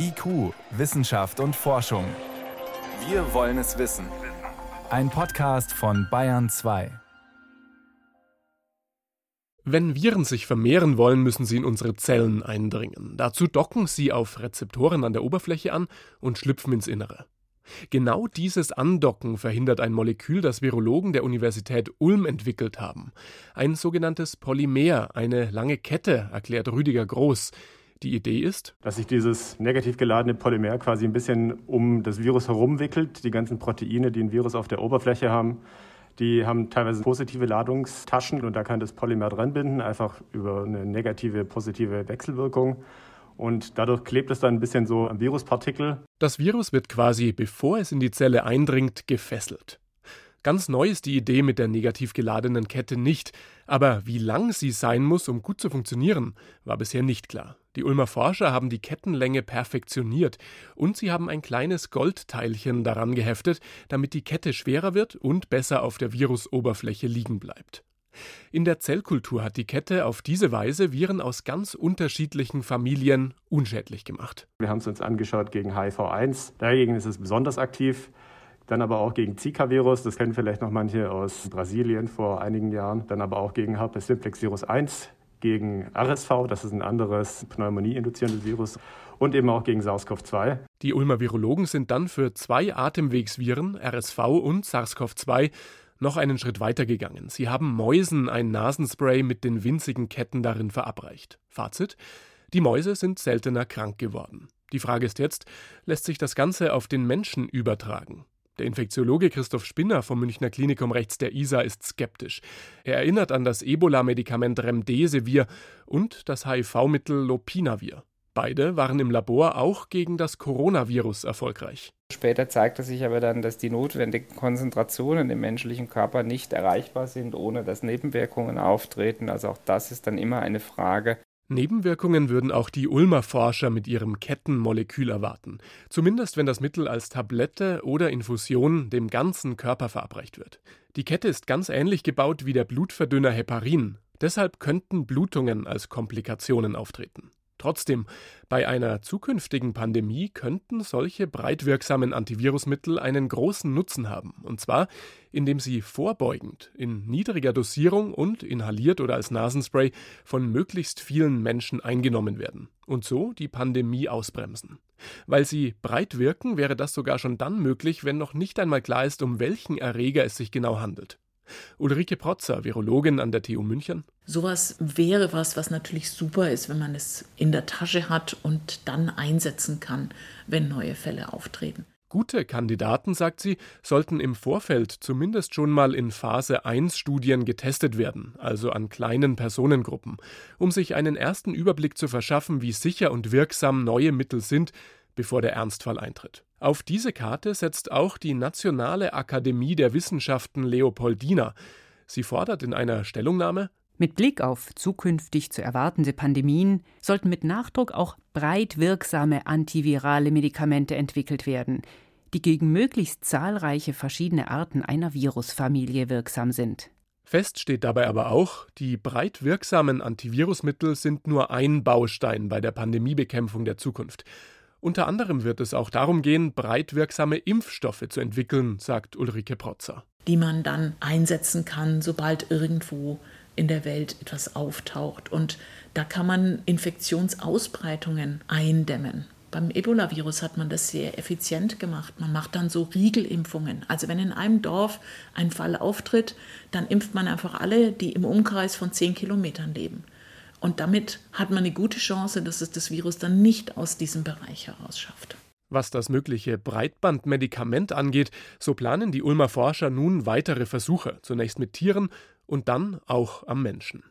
IQ, Wissenschaft und Forschung. Wir wollen es wissen. Ein Podcast von Bayern 2. Wenn Viren sich vermehren wollen, müssen sie in unsere Zellen eindringen. Dazu docken sie auf Rezeptoren an der Oberfläche an und schlüpfen ins Innere. Genau dieses Andocken verhindert ein Molekül, das Virologen der Universität Ulm entwickelt haben. Ein sogenanntes Polymer, eine lange Kette, erklärt Rüdiger Groß. Die Idee ist, dass sich dieses negativ geladene Polymer quasi ein bisschen um das Virus herumwickelt. Die ganzen Proteine, die ein Virus auf der Oberfläche haben, die haben teilweise positive Ladungstaschen und da kann das Polymer dran binden, einfach über eine negative, positive Wechselwirkung. Und dadurch klebt es dann ein bisschen so am Viruspartikel. Das Virus wird quasi, bevor es in die Zelle eindringt, gefesselt. Ganz neu ist die Idee mit der negativ geladenen Kette nicht, aber wie lang sie sein muss, um gut zu funktionieren, war bisher nicht klar. Die Ulmer Forscher haben die Kettenlänge perfektioniert und sie haben ein kleines Goldteilchen daran geheftet, damit die Kette schwerer wird und besser auf der Virusoberfläche liegen bleibt. In der Zellkultur hat die Kette auf diese Weise Viren aus ganz unterschiedlichen Familien unschädlich gemacht. Wir haben es uns angeschaut gegen HIV-1. Dagegen ist es besonders aktiv. Dann aber auch gegen Zika-Virus, das kennen vielleicht noch manche aus Brasilien vor einigen Jahren. Dann aber auch gegen Herpes simplex Virus 1, gegen RSV, das ist ein anderes Pneumonie-induzierendes Virus. Und eben auch gegen SARS-CoV-2. Die Ulmer Virologen sind dann für zwei Atemwegsviren, RSV und SARS-CoV-2, noch einen Schritt weiter gegangen. Sie haben Mäusen ein Nasenspray mit den winzigen Ketten darin verabreicht. Fazit: Die Mäuse sind seltener krank geworden. Die Frage ist jetzt, lässt sich das Ganze auf den Menschen übertragen? Der Infektiologe Christoph Spinner vom Münchner Klinikum rechts der ISA ist skeptisch. Er erinnert an das Ebola-Medikament Remdesivir und das HIV-Mittel Lopinavir. Beide waren im Labor auch gegen das Coronavirus erfolgreich. Später zeigte sich aber dann, dass die notwendigen Konzentrationen im menschlichen Körper nicht erreichbar sind, ohne dass Nebenwirkungen auftreten. Also auch das ist dann immer eine Frage Nebenwirkungen würden auch die Ulmer Forscher mit ihrem Kettenmolekül erwarten, zumindest wenn das Mittel als Tablette oder Infusion dem ganzen Körper verabreicht wird. Die Kette ist ganz ähnlich gebaut wie der Blutverdünner Heparin, deshalb könnten Blutungen als Komplikationen auftreten. Trotzdem, bei einer zukünftigen Pandemie könnten solche breitwirksamen Antivirusmittel einen großen Nutzen haben, und zwar indem sie vorbeugend in niedriger Dosierung und inhaliert oder als Nasenspray von möglichst vielen Menschen eingenommen werden und so die Pandemie ausbremsen. Weil sie breit wirken, wäre das sogar schon dann möglich, wenn noch nicht einmal klar ist, um welchen Erreger es sich genau handelt. Ulrike Protzer, Virologin an der TU München. Sowas wäre was, was natürlich super ist, wenn man es in der Tasche hat und dann einsetzen kann, wenn neue Fälle auftreten. Gute Kandidaten, sagt sie, sollten im Vorfeld zumindest schon mal in Phase 1 Studien getestet werden, also an kleinen Personengruppen, um sich einen ersten Überblick zu verschaffen, wie sicher und wirksam neue Mittel sind, bevor der Ernstfall eintritt. Auf diese Karte setzt auch die Nationale Akademie der Wissenschaften Leopoldina. Sie fordert in einer Stellungnahme mit Blick auf zukünftig zu erwartende Pandemien sollten mit Nachdruck auch breit wirksame antivirale Medikamente entwickelt werden, die gegen möglichst zahlreiche verschiedene Arten einer Virusfamilie wirksam sind. Fest steht dabei aber auch, die breit wirksamen Antivirusmittel sind nur ein Baustein bei der Pandemiebekämpfung der Zukunft. Unter anderem wird es auch darum gehen, breit wirksame Impfstoffe zu entwickeln, sagt Ulrike Protzer. Die man dann einsetzen kann, sobald irgendwo in der Welt etwas auftaucht. Und da kann man Infektionsausbreitungen eindämmen. Beim Ebola-Virus hat man das sehr effizient gemacht. Man macht dann so Riegelimpfungen. Also wenn in einem Dorf ein Fall auftritt, dann impft man einfach alle, die im Umkreis von zehn Kilometern leben. Und damit hat man eine gute Chance, dass es das Virus dann nicht aus diesem Bereich heraus schafft. Was das mögliche Breitbandmedikament angeht, so planen die Ulmer Forscher nun weitere Versuche, zunächst mit Tieren und dann auch am Menschen.